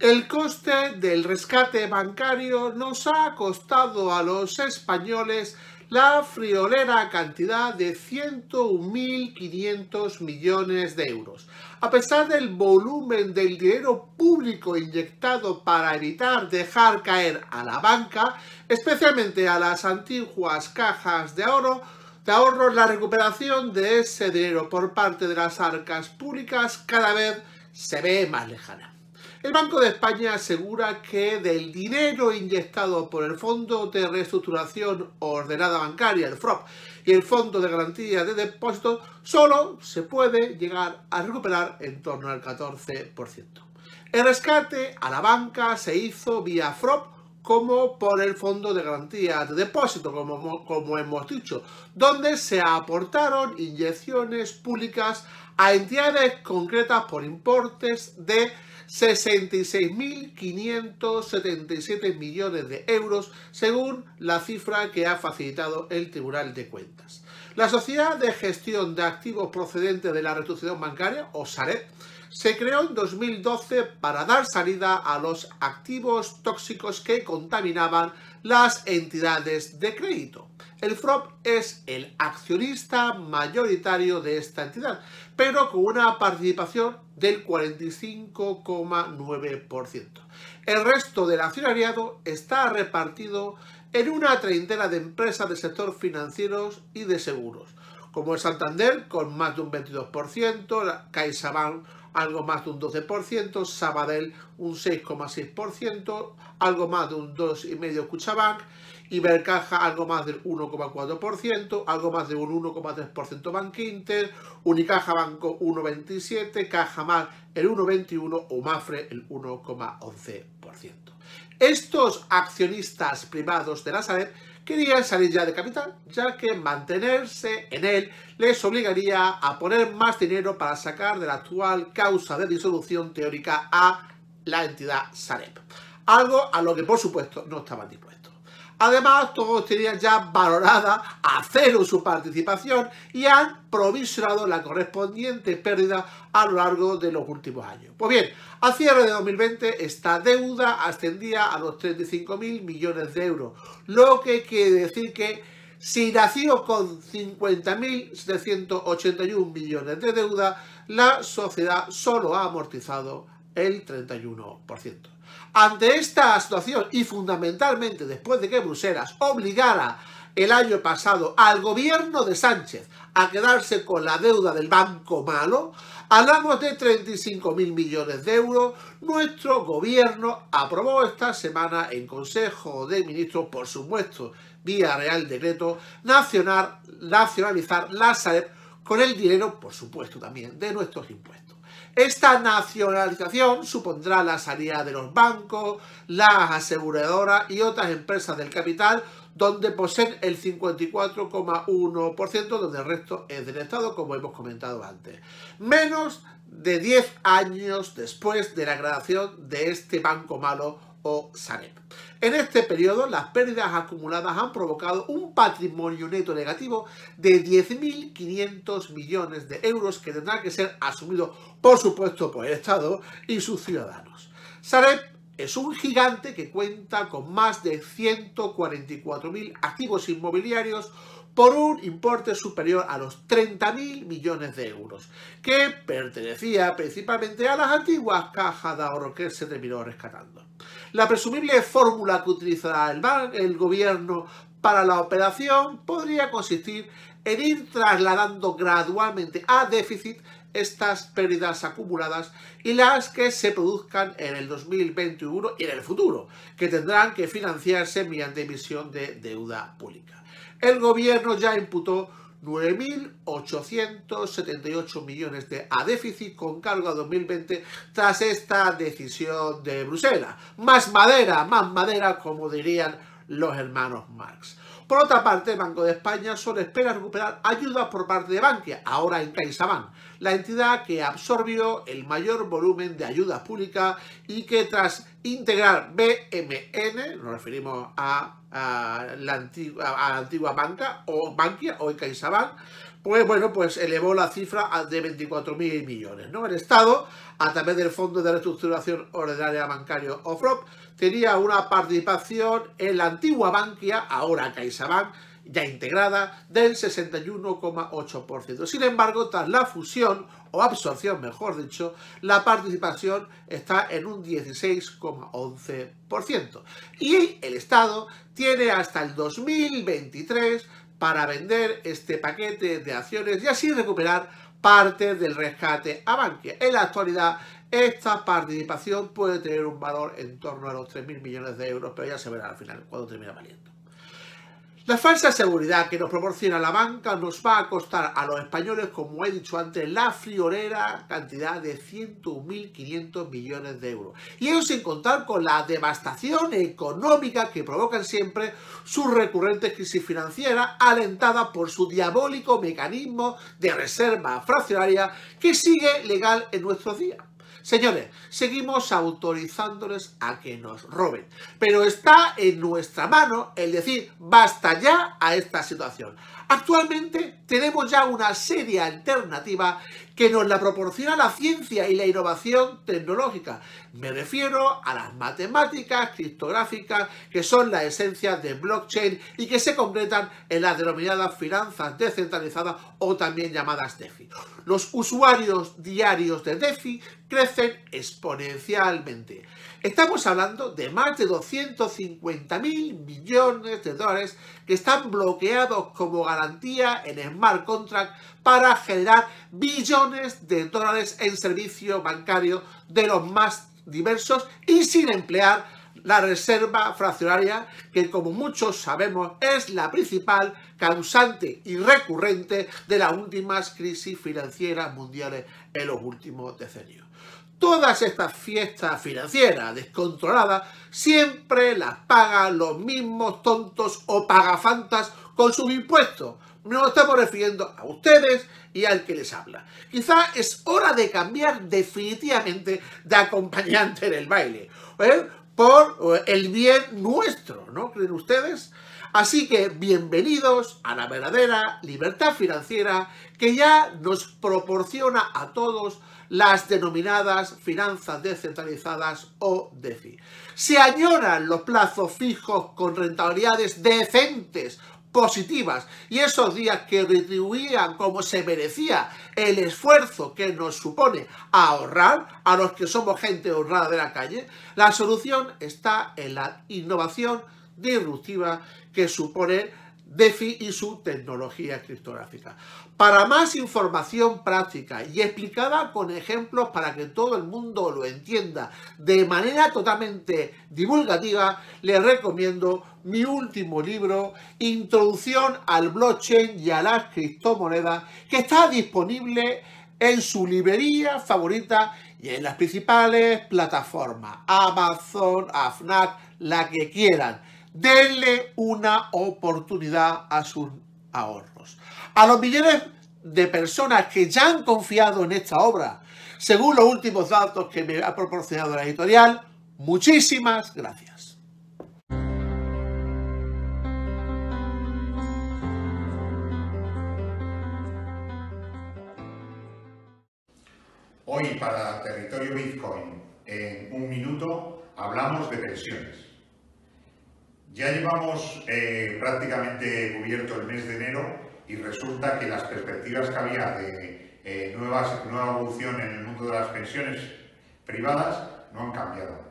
El coste del rescate bancario nos ha costado a los españoles la friolera cantidad de 101.500 millones de euros. A pesar del volumen del dinero público inyectado para evitar dejar caer a la banca, especialmente a las antiguas cajas de ahorro, de ahorro, la recuperación de ese dinero por parte de las arcas públicas cada vez se ve más lejana. El Banco de España asegura que del dinero inyectado por el Fondo de Reestructuración Ordenada Bancaria, el FROP, y el Fondo de Garantía de Depósitos, solo se puede llegar a recuperar en torno al 14%. El rescate a la banca se hizo vía FROP como por el Fondo de Garantía de Depósito, como, como hemos dicho, donde se aportaron inyecciones públicas a entidades concretas por importes de 66.577 millones de euros, según la cifra que ha facilitado el Tribunal de Cuentas. La Sociedad de Gestión de Activos Procedentes de la Restitución Bancaria, o SARET, se creó en 2012 para dar salida a los activos tóxicos que contaminaban las entidades de crédito. El FROP es el accionista mayoritario de esta entidad, pero con una participación del 45,9%. El resto del accionariado está repartido en una treintena de empresas del sector financieros y de seguros, como el Santander con más de un 22%, la CaixaBank algo más de un 12%, Sabadell un 6,6%, algo más de un 2,5% Cuchabank, Ibercaja algo más del 1,4%, algo más de un 1,3% Bank Inter, Unicaja Banco 1,27%, Caja Mar el 1,21% o Mafre el 1,11%. Estos accionistas privados de la Sareb querían salir ya de capital, ya que mantenerse en él les obligaría a poner más dinero para sacar de la actual causa de disolución teórica a la entidad Sareb. Algo a lo que por supuesto no estaban dispuestos. Además, todos tenían ya valorada a cero su participación y han provisionado la correspondiente pérdida a lo largo de los últimos años. Pues bien, a cierre de 2020 esta deuda ascendía a los 35.000 millones de euros, lo que quiere decir que si nació con 50.781 millones de deuda, la sociedad solo ha amortizado el 31%. Ante esta situación y fundamentalmente después de que Bruselas obligara el año pasado al gobierno de Sánchez a quedarse con la deuda del banco malo, hablamos de 35 mil millones de euros, nuestro gobierno aprobó esta semana en Consejo de Ministros, por supuesto, vía Real Decreto, nacional, nacionalizar la Sareb con el dinero, por supuesto, también de nuestros impuestos. Esta nacionalización supondrá la salida de los bancos, las aseguradoras y otras empresas del capital donde poseen el 54,1%, donde el resto es del Estado, como hemos comentado antes. Menos de 10 años después de la creación de este banco malo o Sareb. En este periodo, las pérdidas acumuladas han provocado un patrimonio neto negativo de 10.500 millones de euros que tendrá que ser asumido, por supuesto, por el Estado y sus ciudadanos. Sareb es un gigante que cuenta con más de 144.000 activos inmobiliarios por un importe superior a los 30.000 millones de euros, que pertenecía principalmente a las antiguas cajas de ahorro que se terminó rescatando. La presumible fórmula que utilizará el, gobierno para la operación podría consistir en ir trasladando gradualmente a déficit estas pérdidas acumuladas y las que se produzcan en el 2021 y en el futuro, que tendrán que financiarse mediante emisión de deuda pública. El gobierno ya imputó 9.878 millones de a déficit con cargo a 2020 tras esta decisión de Bruselas. Más madera, más madera, como dirían los hermanos Marx. Por otra parte, el Banco de España solo espera recuperar ayudas por parte de Bankia, ahora en CaixaBank, la entidad que absorbió el mayor volumen de ayudas públicas y que tras integrar BMN, nos referimos a, la, antigua, banca o Bankia o CaixaBank, pues bueno, pues elevó la cifra de 24.000 millones. ¿no? El Estado, a través del Fondo de Reestructuración Ordinaria Bancario OFROP, tenía una participación en la antigua Bankia, ahora CaixaBank, ya integrada, del 61,8%. Sin embargo, tras la fusión, o absorción mejor dicho, la participación está en un 16,11%. Y el Estado tiene hasta el 2023 para vender este paquete de acciones y así recuperar parte del rescate a Bankia. En la actualidad, esta participación puede tener un valor en torno a los 3.000 millones de euros, pero ya se verá al final cuando termine valiendo. La falsa seguridad que nos proporciona la banca nos va a costar a los españoles, como he dicho antes, la friolera cantidad de 101.500 millones de euros. Y eso sin contar con la devastación económica que provocan siempre sus recurrentes crisis financieras, alentada por su diabólico mecanismo de reserva fraccionaria que sigue legal en nuestros días. Señores, seguimos autorizándoles a que nos roben, pero está en nuestra mano el decir basta ya a esta situación. Actualmente tenemos ya una seria alternativa que nos la proporciona la ciencia y la innovación tecnológica. Me refiero a las matemáticas criptográficas que son la esencia de blockchain y que se concretan en las denominadas finanzas descentralizadas o también llamadas DeFi. Los usuarios diarios de DeFi crecen exponencialmente. Estamos hablando de más de 250 mil millones de dólares que están bloqueados como garantía en smart contract para generar billones de dólares en servicio bancario de los más diversos y sin emplear la reserva fraccionaria, que como muchos sabemos es la principal causante y recurrente de las últimas crisis financieras mundiales en los últimos decenios. Todas estas fiestas financieras descontroladas siempre las pagan los mismos tontos o pagafantas con sus impuestos. Nos estamos refiriendo a ustedes y al que les habla. Quizá es hora de cambiar definitivamente de acompañante en el baile. ¿eh? Por eh, el bien nuestro, ¿no creen ustedes? Así que bienvenidos a la verdadera libertad financiera que ya nos proporciona a todos las denominadas finanzas descentralizadas o DeFi. Se añoran los plazos fijos con rentabilidades decentes, positivas, y esos días que retribuían como se merecía el esfuerzo que nos supone ahorrar a los que somos gente honrada de la calle, la solución está en la innovación disruptiva que supone DeFi y su tecnología criptográfica. Para más información práctica y explicada con ejemplos para que todo el mundo lo entienda de manera totalmente divulgativa, les recomiendo mi último libro, Introducción al blockchain y a las criptomonedas, que está disponible en su librería favorita y en las principales plataformas, Amazon, AFNAC, la que quieran denle una oportunidad a sus ahorros. A los millones de personas que ya han confiado en esta obra, según los últimos datos que me ha proporcionado la editorial, muchísimas gracias. Hoy para Territorio Bitcoin, en un minuto, hablamos de pensiones. Ya llevamos eh, prácticamente cubierto el mes de enero y resulta que las perspectivas que había de eh, nuevas, nueva evolución en el mundo de las pensiones privadas no han cambiado.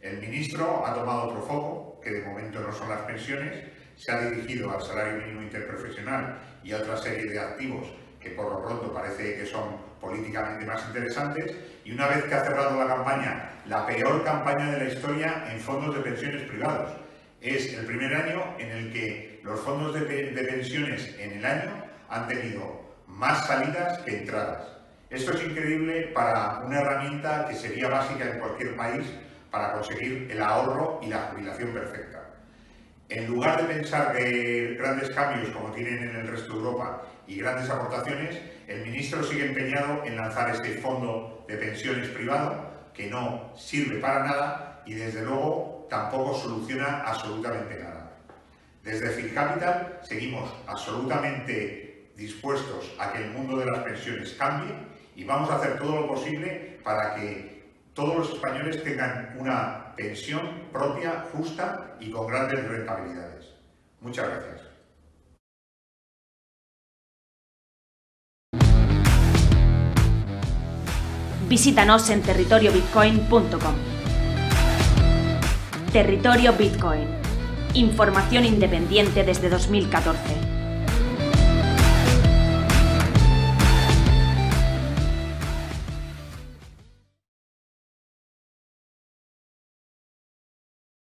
El ministro ha tomado otro foco, que de momento no son las pensiones, se ha dirigido al salario mínimo interprofesional y a otra serie de activos que por lo pronto parece que son políticamente más interesantes, y una vez que ha cerrado la campaña, la peor campaña de la historia en fondos de pensiones privados. Es el primer año en el que los fondos de, pensiones en el año han tenido más salidas que entradas. Esto es increíble para una herramienta que sería básica en cualquier país para conseguir el ahorro y la jubilación perfecta. En lugar de pensar que grandes cambios como tienen en el resto de Europa y grandes aportaciones, el ministro sigue empeñado en lanzar este fondo de pensiones privado que no sirve para nada y desde luego tampoco soluciona absolutamente nada. Desde Phil Capital seguimos absolutamente dispuestos a que el mundo de las pensiones cambie y vamos a hacer todo lo posible para que todos los españoles tengan una pensión propia, justa y con grandes rentabilidades. Muchas gracias. Visítanos en territoriobitcoin.com. Territorio Bitcoin. Información independiente desde 2014.